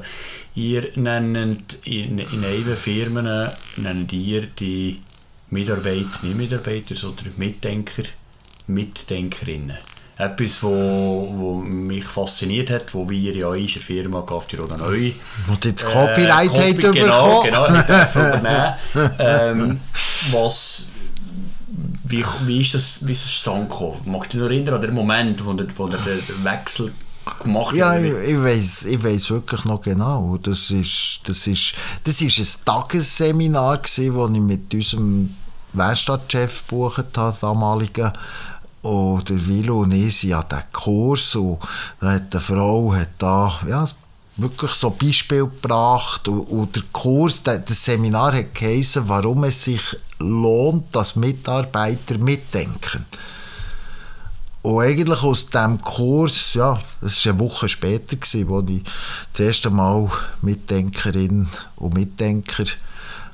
Ihr nennt in, in euren Firmen nennt ihr die Mitarbeiter, nicht Mitarbeiter, sondern Mitdenker, Mitdenkerinnen. Etwas, wo, wo mich fasziniert hat, wo wir ja in unserer Firma Gaftir oder neu wo jetzt Copyright äh, Copy, genau, genau, ich darf übernehmen. ähm, was wie, wie ist das, wie ist das stand gekommen? Magst du dich noch erinnern an den Moment, wo der, wo der, der Wechsel gemacht Ja, ich, ich weiß ich wirklich noch genau. Das ist, das ist, das ist ein Tagesseminar, das ich mit unserem Werkstattchef gebucht habe, damaligen. Und der Vilo und ich sind an diesem Kurs und da hat eine Frau hat da, ja, wirklich so Beispiel gebracht und, und der Kurs, das Seminar hat geheißen, warum es sich lohnt, dass Mitarbeiter mitdenken. Und eigentlich aus diesem Kurs, ja, das war eine Woche später, gewesen, wo ich das erste Mal Mitdenkerin und Mitdenker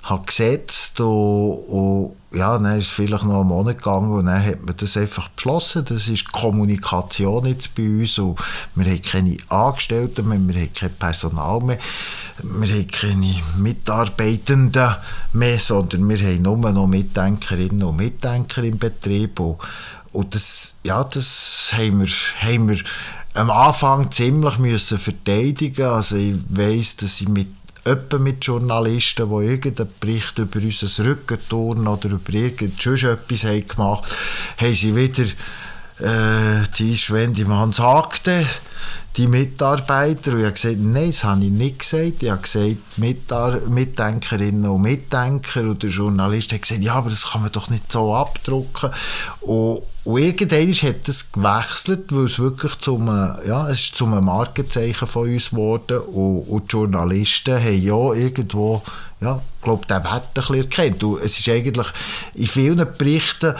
habe gesetzt und, und ja, dann ist es vielleicht noch einen Monat gegangen und dann hat man das einfach beschlossen. Das ist Kommunikation jetzt bei uns und wir haben keine Angestellten mehr, wir haben kein Personal mehr, wir haben keine Mitarbeitenden mehr, sondern wir haben nur noch Mitdenkerinnen und Mitdenker im Betrieb und und das, ja, das haben wir, haben wir am Anfang ziemlich müssen verteidigen. Also ich weiss, dass ich mit etwa mit Journalisten, die irgendeinen Bericht über unser Rückenturnen oder über irgendetwas haben gemacht haben, sie wieder äh, die Schwendimann sagte, die Mitarbeiter, und ich habe gesagt, nein, das habe ich nicht gesagt. Ich habe gesagt, Mitar Mitdenkerinnen und Mitdenker und der Journalist hat gesagt, ja, aber das kann man doch nicht so abdrucken. Und, und irgendwann hat das gewechselt, weil es wirklich zum, ja, es ist zum Markenzeichen von uns geworden und, und die Journalisten haben ja irgendwo ja, glaube, den Wert ein bisschen erkennt. Und es ist eigentlich in vielen Berichten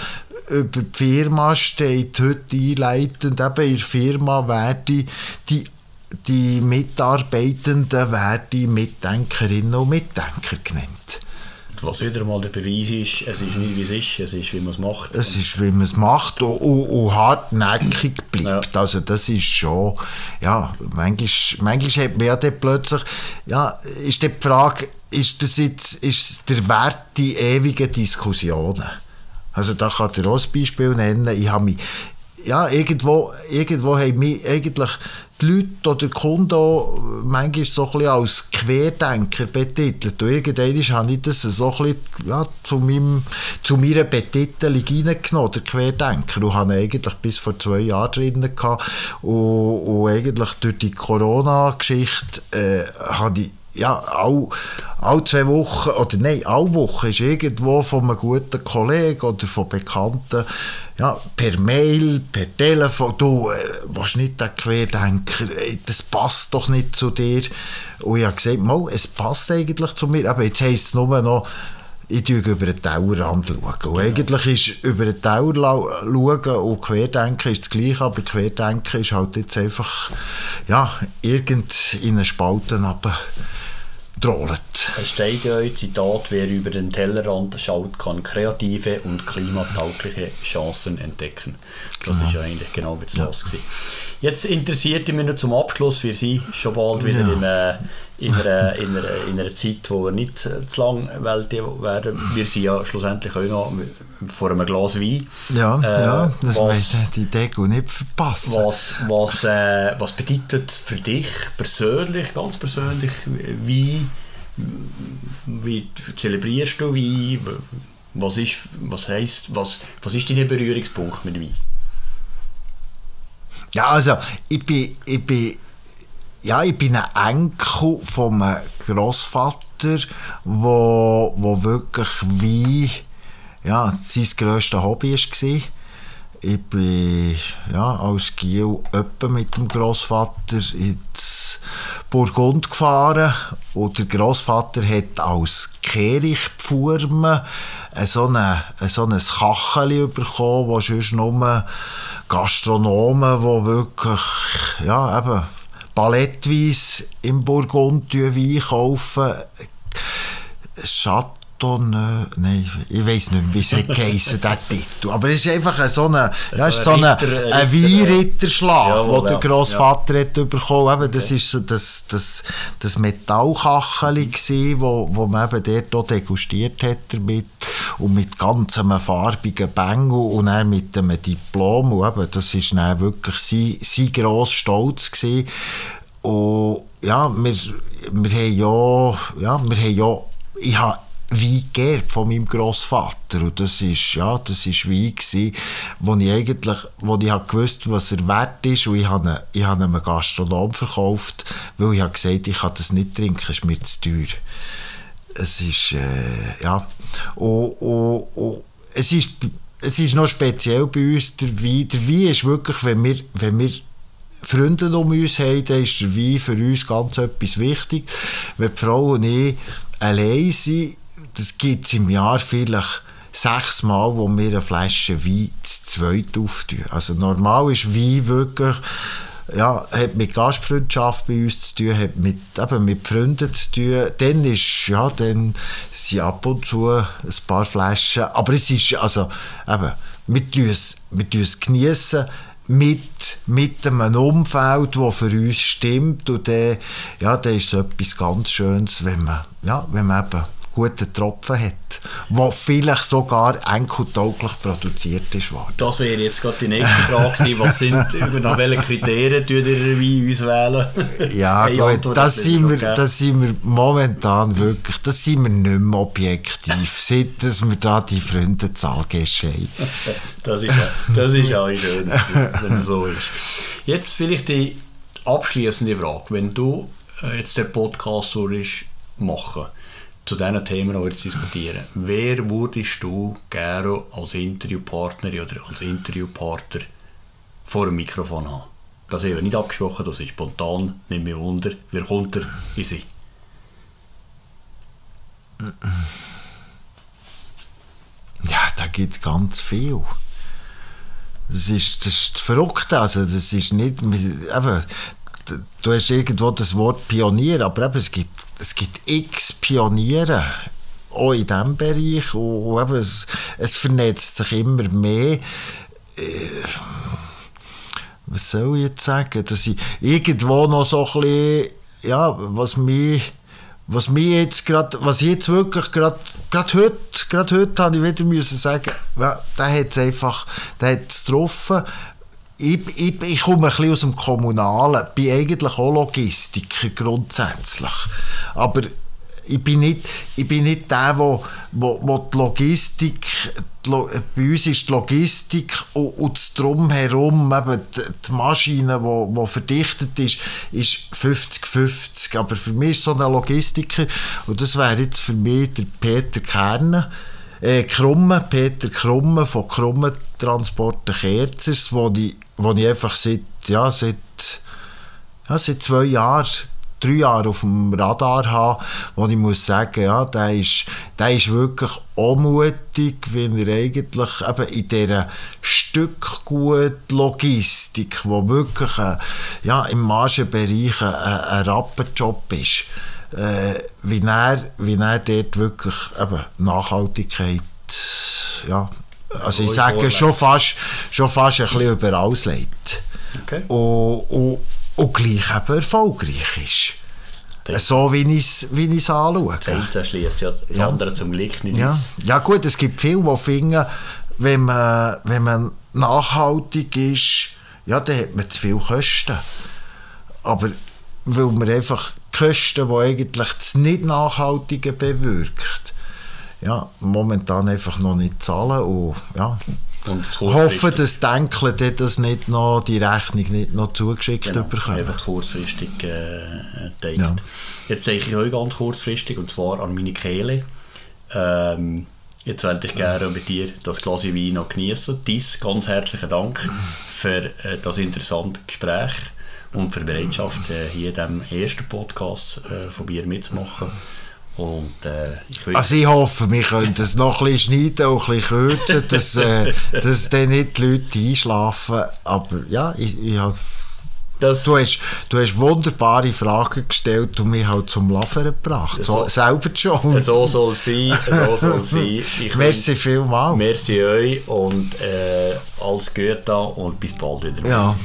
über die Firma steht heute einleitend, eben in der Firma werden die, die Mitarbeitenden werden Mitdenkerinnen und Mitdenker genannt. Was wieder mal der Beweis ist, es ist nicht wie es ist, es ist wie man es macht. Es ist wie man es macht und, und, und hartnäckig bleibt. Ja. Also das ist schon, ja, manchmal, manchmal hat man ja plötzlich, ja, ist die Frage, ist das jetzt ist der Wert die ewigen Diskussionen? Also da kann ich auch ein Beispiel nennen. Ich habe mich, ja, irgendwo, irgendwo haben mich eigentlich die Leute oder die Kunden manchmal so ein bisschen als Querdenker betitelt. Und irgendwann habe ich das so ein bisschen ja, zu, meinem, zu meiner Betitelung reingenommen, der Querdenker. Und habe eigentlich bis vor zwei Jahren drin gehabt. Und, und eigentlich durch die Corona-Geschichte äh, habe ich ja, all, all zwei Wochen, oder nein, alle Wochen ist irgendwo von einem guten Kollegen oder von Bekannten, ja, per Mail, per Telefon, du, äh, willst nicht der Querdenker, das passt doch nicht zu dir. Und ich habe gesagt, mal, es passt eigentlich zu mir, aber jetzt heisst es nur noch, ich schaue über den Tellerrand. Schauen. Genau. eigentlich ist über den Teller schauen und Querdenken ist das Gleiche, aber Querdenken ist halt jetzt einfach, ja, irgend in eine Spalten runter droht. Es steht ja ein Zitat, wer über den Tellerrand schaut, kann kreative und klimataugliche Chancen entdecken. Das genau. ist ja eigentlich genau wie das ja. Jetzt interessiert mich noch zum Abschluss für Sie schon bald wieder ja. in, äh, in, einer, in, einer, in einer Zeit, wo wir nicht zu lang werden. Wir sind ja schlussendlich auch noch vor einem Glas Wein. Ja, äh, ja das was, die Deko nicht verpassen. Was, was, äh, was bedeutet für dich persönlich, ganz persönlich, Wein? Wie zelebrierst du Wein? Was ist, was heisst, was, was ist dein Berührungspunkt mit Wein? Ja, also ich bin, ich bin, ja, ich bin ein Enkel von einem Grossvater, wo, wo wirklich wie ja, sein grösstes Hobby war. Ich bin ja, als Giel öppe mit dem Grossvater ins Burgund gefahren und der Grossvater hat als Kehrichtpfurme so, eine, so ein Kachel bekommen, wo sonst nur Gastronomen, die wirklich ja, eben ballettweise im Burgund Wein kaufen, Schatten Tonne, nein, ich weiß nicht, wie es geheissen, der Titel. Aber es ist einfach so eine, ja, ist so eine, ein Weinritterschlag, den der Grossvater ja. hat bekommen. Eben, das war so das, das, das Metallkacheli wo, wo man eben dort auch degustiert hat damit. Und mit ganz einem farbigen Bengel und dann mit einem Diplom. Und eben, das war dann wirklich sein, sein grosser Stolz gewesen. Und ja, wir, wir haben ja, ja, wir haben ja, ich habe Wein geerbt von meinem Grossvater. Und das ist ja das ist Wein gewesen, wo ich eigentlich wo ich habe gewusst was er wert ist. Und ich habe ich habe einem Gastronom verkauft weil ich habe gesagt ich kann das nicht trinken ist mir zu teuer. Es ist äh, ja. Und, und, und, es ist es ist noch speziell bei uns. Der Wein der Wein ist wirklich wenn wir wenn wir Freunde um uns haben, dann ist der Wein für uns ganz etwas wichtig. Wenn die Frau und ich allein sind, das gibt es im Jahr vielleicht sechs Mal, wo wir eine Flasche Wein zu zweit auftun. Also normal ist Wein wirklich ja, hat mit Gastfreundschaft bei uns zu tun, hat mit, eben mit Freunden zu tun. Dann ist, ja, dann sind ab und zu ein paar Flaschen, aber es ist, also, eben, wir tun es, es geniessen mit, mit einem Umfeld, das für uns stimmt und dann, ja, dann ist es etwas ganz Schönes, wenn man, ja, wenn man eben guten Tropfen hat, der vielleicht sogar enkeltauglich produziert ist worden. Das wäre jetzt gerade die nächste Frage gewesen. Was sind, nach welchen Kriterien tun ihr Wein auswählen? Ja gut, das sind, wir, das sind wir momentan wirklich, das sind wir nicht mehr objektiv, seit dass wir da die Freundezahl haben. das ist ja, das ist ja schön, wenn es so ist. Jetzt vielleicht die abschließende Frage. Wenn du äh, jetzt den Podcast würdest machen zu diesen Themen, die wir diskutieren, wer würdest du gerne als Interviewpartnerin oder als Interviewpartner vor dem Mikrofon haben? Das haben wir nicht abgesprochen, das ist spontan, nicht mehr Wunder. Wer kommt er in sie? Ja, da gibt es ganz viel. Das ist, das ist verrückt, also das ist nicht, eben, du hast irgendwo das Wort Pionier, aber eben, es gibt, es gibt x Pioniere, auch in diesem Bereich, und, eben, es, es, vernetzt sich immer mehr. Äh, was soll ich jetzt sagen, dass ich irgendwo noch so ein bisschen, ja, was mich was mir jetzt gerade, was ich jetzt wirklich gerade, gerade heute, gerade heute habe ich wieder müssen sagen, ja, der hat es einfach, der hat es getroffen. Ich, ich, ich komme ein bisschen aus dem Kommunalen, bin eigentlich auch Logistiker grundsätzlich. Aber ich bin nicht, ich bin nicht der, wo, wo, wo die Logistik, die, bei uns ist die Logistik und, und das Drumherum, eben die, die Maschine, wo, wo verdichtet ist, ist 50-50. Aber für mich ist so ein Logistiker, und das wäre jetzt für mich der Peter Kerne, äh, Krumme, Peter Krumme von Krumme Transporte Kerzers, wo ich, wo ich einfach seit, ja, seit, ja, seit zwei Jahren drei Jahre auf dem Radar habe, wo ich muss sagen, ja, der ist, der ist wirklich unmutig, wenn er eigentlich eben in dieser Stückgut Logistik, wo wirklich ein, ja, im Margenbereich ein, ein Rapperjob ist, äh, wie, er, wie er dort wirklich eben Nachhaltigkeit ja, also ich sage schon fast, schon fast ein bisschen legt. Okay. Und, und, und gleich eben erfolgreich ist. So wie ich es wie anschaue. Das schließt ja das ja. andere zum Glück nicht ja. ja gut, es gibt viele, die finden, wenn man, wenn man nachhaltig ist, ja, dann hat man zu viel Kosten. Aber weil man einfach die Kosten, die eigentlich das Nicht-Nachhaltige bewirkt, ja, momentan einfach noch nicht zahlen und ja, und hoffen, dass Denkler das nicht noch, die Rechnung nicht noch zugeschickt genau, bekommen. Einfach kurzfristig äh, denkt. Ja. Jetzt denke ich euch ganz kurzfristig, und zwar an meine Kehle. Ähm, jetzt möchte ich gerne mit dir das Glas Wein noch genießen. Dies ganz herzlichen Dank für äh, das interessante Gespräch und für die Bereitschaft, äh, hier in diesem ersten Podcast äh, von mir mitzumachen. Und, äh, ich also ich hoffe, wir können das noch ein bisschen schneiden und ein bisschen kürzen, dass, äh, dass dann nicht die Leute einschlafen. Aber ja, ich, ich habe das du, hast, du hast wunderbare Fragen gestellt und mich halt zum Lachen gebracht. So, so, selber schon. So soll es sein. So soll sein. Ich merci vielmals. Merci euch und äh, alles Gute und bis bald wieder. Ja.